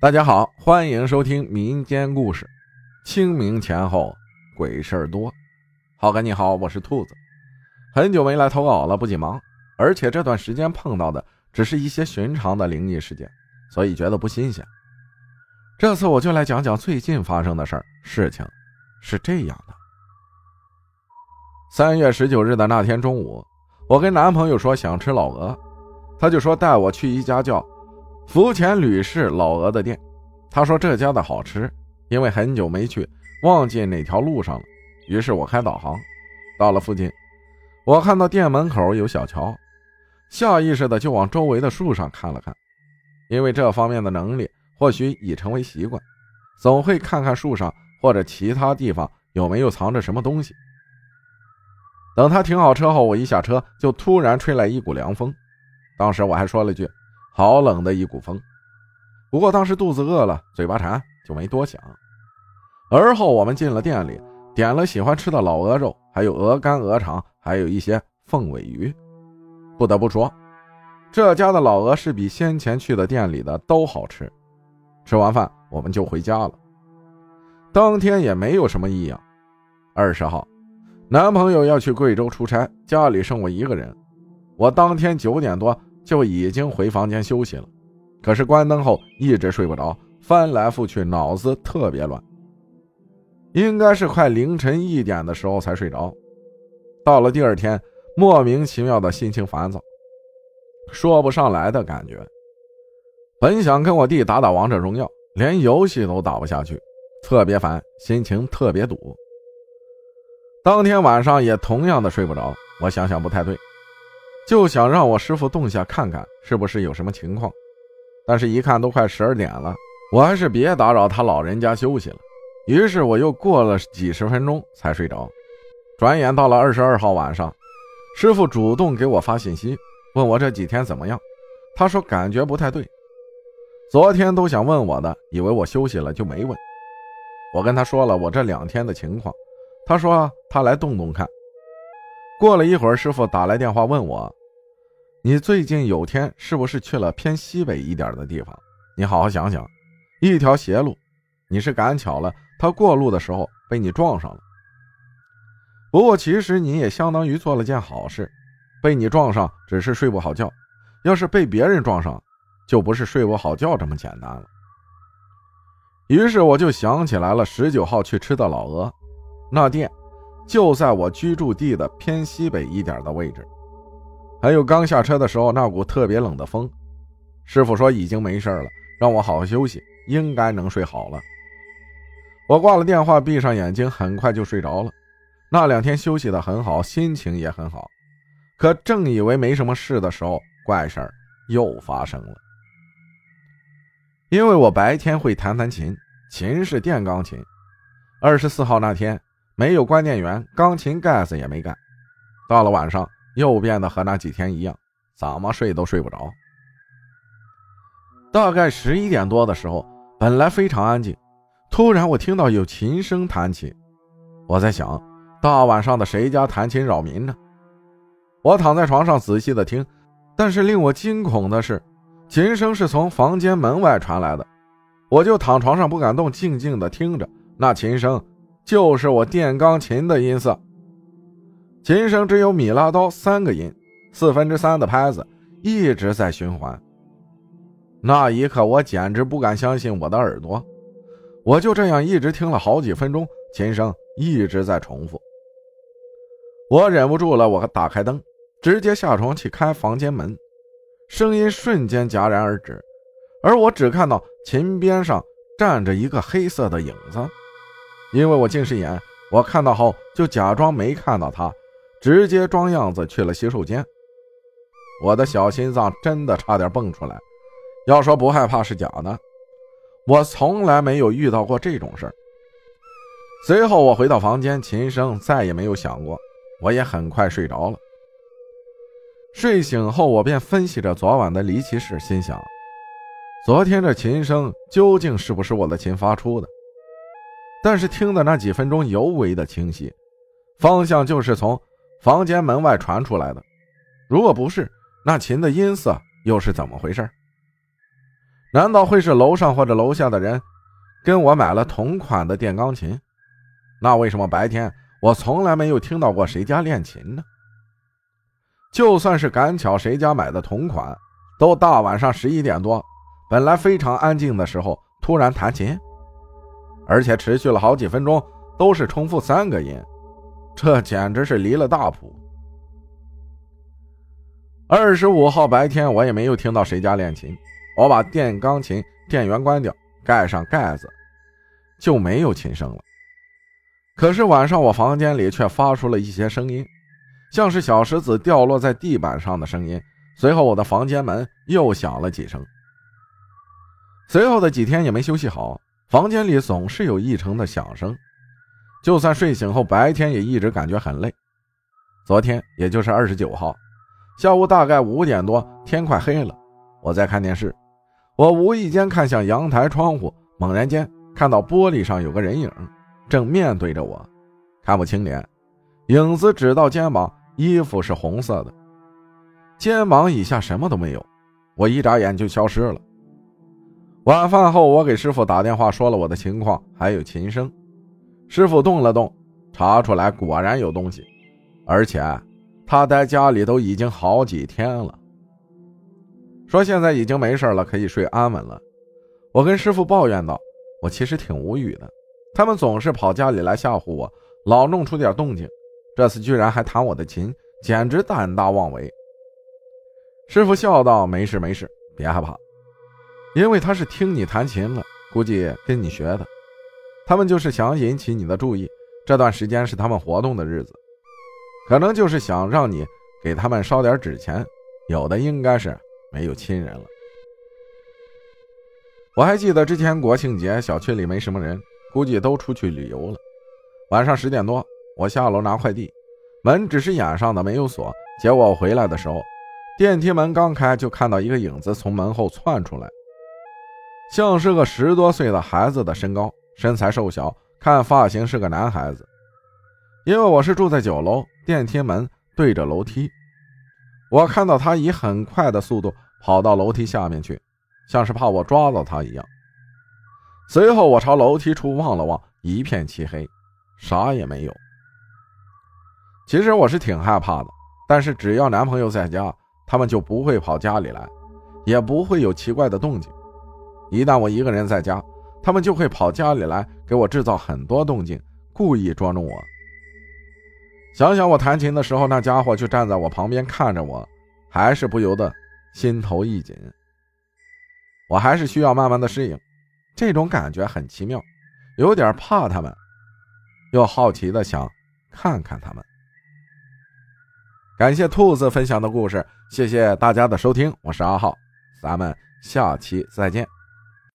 大家好，欢迎收听民间故事。清明前后鬼事儿多。浩哥你好，我是兔子，很久没来投稿了，不仅忙，而且这段时间碰到的只是一些寻常的灵异事件，所以觉得不新鲜。这次我就来讲讲最近发生的事儿。事情是这样的：三月十九日的那天中午，我跟男朋友说想吃老鹅，他就说带我去一家叫……福前吕氏老鹅的店，他说这家的好吃，因为很久没去，忘记哪条路上了。于是我开导航，到了附近，我看到店门口有小桥，下意识的就往周围的树上看了看，因为这方面的能力或许已成为习惯，总会看看树上或者其他地方有没有藏着什么东西。等他停好车后，我一下车就突然吹来一股凉风，当时我还说了句。好冷的一股风，不过当时肚子饿了，嘴巴馋，就没多想。而后我们进了店里，点了喜欢吃的老鹅肉，还有鹅肝、鹅肠，还有一些凤尾鱼。不得不说，这家的老鹅是比先前去的店里的都好吃。吃完饭，我们就回家了。当天也没有什么异样。二十号，男朋友要去贵州出差，家里剩我一个人。我当天九点多。就已经回房间休息了，可是关灯后一直睡不着，翻来覆去，脑子特别乱。应该是快凌晨一点的时候才睡着。到了第二天，莫名其妙的心情烦躁，说不上来的感觉。本想跟我弟打打王者荣耀，连游戏都打不下去，特别烦，心情特别堵。当天晚上也同样的睡不着，我想想不太对。就想让我师傅动下看看是不是有什么情况，但是一看都快十二点了，我还是别打扰他老人家休息了。于是我又过了几十分钟才睡着。转眼到了二十二号晚上，师傅主动给我发信息，问我这几天怎么样。他说感觉不太对，昨天都想问我的，以为我休息了就没问。我跟他说了我这两天的情况，他说他来动动看。过了一会儿，师傅打来电话问我。你最近有天是不是去了偏西北一点的地方？你好好想想，一条邪路，你是赶巧了，他过路的时候被你撞上了。不过其实你也相当于做了件好事，被你撞上只是睡不好觉，要是被别人撞上，就不是睡不好觉这么简单了。于是我就想起来了，十九号去吃的老鹅，那店就在我居住地的偏西北一点的位置。还有刚下车的时候那股特别冷的风，师傅说已经没事了，让我好好休息，应该能睡好了。我挂了电话，闭上眼睛，很快就睡着了。那两天休息的很好，心情也很好。可正以为没什么事的时候，怪事儿又发生了。因为我白天会弹弹琴，琴是电钢琴。二十四号那天没有关电源，钢琴盖子也没盖。到了晚上。又变得和那几天一样，怎么睡都睡不着。大概十一点多的时候，本来非常安静，突然我听到有琴声弹起。我在想，大晚上的谁家弹琴扰民呢？我躺在床上仔细的听，但是令我惊恐的是，琴声是从房间门外传来的。我就躺床上不敢动，静静的听着，那琴声就是我电钢琴的音色。琴声只有米拉哆三个音，四分之三的拍子一直在循环。那一刻，我简直不敢相信我的耳朵。我就这样一直听了好几分钟，琴声一直在重复。我忍不住了，我打开灯，直接下床去开房间门，声音瞬间戛然而止，而我只看到琴边上站着一个黑色的影子。因为我近视眼，我看到后就假装没看到他。直接装样子去了洗手间，我的小心脏真的差点蹦出来。要说不害怕是假的，我从来没有遇到过这种事儿。随后我回到房间，琴声再也没有响过，我也很快睡着了。睡醒后，我便分析着昨晚的离奇事，心想：昨天这琴声究竟是不是我的琴发出的？但是听的那几分钟尤为的清晰，方向就是从。房间门外传出来的，如果不是，那琴的音色又是怎么回事？难道会是楼上或者楼下的人跟我买了同款的电钢琴？那为什么白天我从来没有听到过谁家练琴呢？就算是赶巧谁家买的同款，都大晚上十一点多，本来非常安静的时候突然弹琴，而且持续了好几分钟，都是重复三个音，这简直是离了大谱。二十五号白天我也没有听到谁家练琴，我把电钢琴电源关掉，盖上盖子，就没有琴声了。可是晚上我房间里却发出了一些声音，像是小石子掉落在地板上的声音。随后我的房间门又响了几声。随后的几天也没休息好，房间里总是有异常的响声。就算睡醒后，白天也一直感觉很累。昨天也就是二十九号下午大概五点多，天快黑了，我在看电视，我无意间看向阳台窗户，猛然间看到玻璃上有个人影。正面对着我，看不清脸，影子只到肩膀，衣服是红色的，肩膀以下什么都没有。我一眨眼就消失了。晚饭后，我给师傅打电话说了我的情况，还有琴声。师傅动了动，查出来果然有东西，而且他待家里都已经好几天了。说现在已经没事了，可以睡安稳了。我跟师傅抱怨道：“我其实挺无语的。”他们总是跑家里来吓唬我，老弄出点动静。这次居然还弹我的琴，简直胆大妄为。师傅笑道：“没事没事，别害怕，因为他是听你弹琴了，估计跟你学的。他们就是想引起你的注意，这段时间是他们活动的日子，可能就是想让你给他们烧点纸钱。有的应该是没有亲人了。我还记得之前国庆节，小区里没什么人。”估计都出去旅游了。晚上十点多，我下楼拿快递，门只是掩上的，没有锁。结果我回来的时候，电梯门刚开，就看到一个影子从门后窜出来，像是个十多岁的孩子的身高，身材瘦小，看发型是个男孩子。因为我是住在九楼，电梯门对着楼梯，我看到他以很快的速度跑到楼梯下面去，像是怕我抓到他一样。随后，我朝楼梯处望了望，一片漆黑，啥也没有。其实我是挺害怕的，但是只要男朋友在家，他们就不会跑家里来，也不会有奇怪的动静。一旦我一个人在家，他们就会跑家里来，给我制造很多动静，故意捉弄我。想想我弹琴的时候，那家伙就站在我旁边看着我，还是不由得心头一紧。我还是需要慢慢的适应。这种感觉很奇妙，有点怕他们，又好奇的想看看他们。感谢兔子分享的故事，谢谢大家的收听，我是阿浩，咱们下期再见。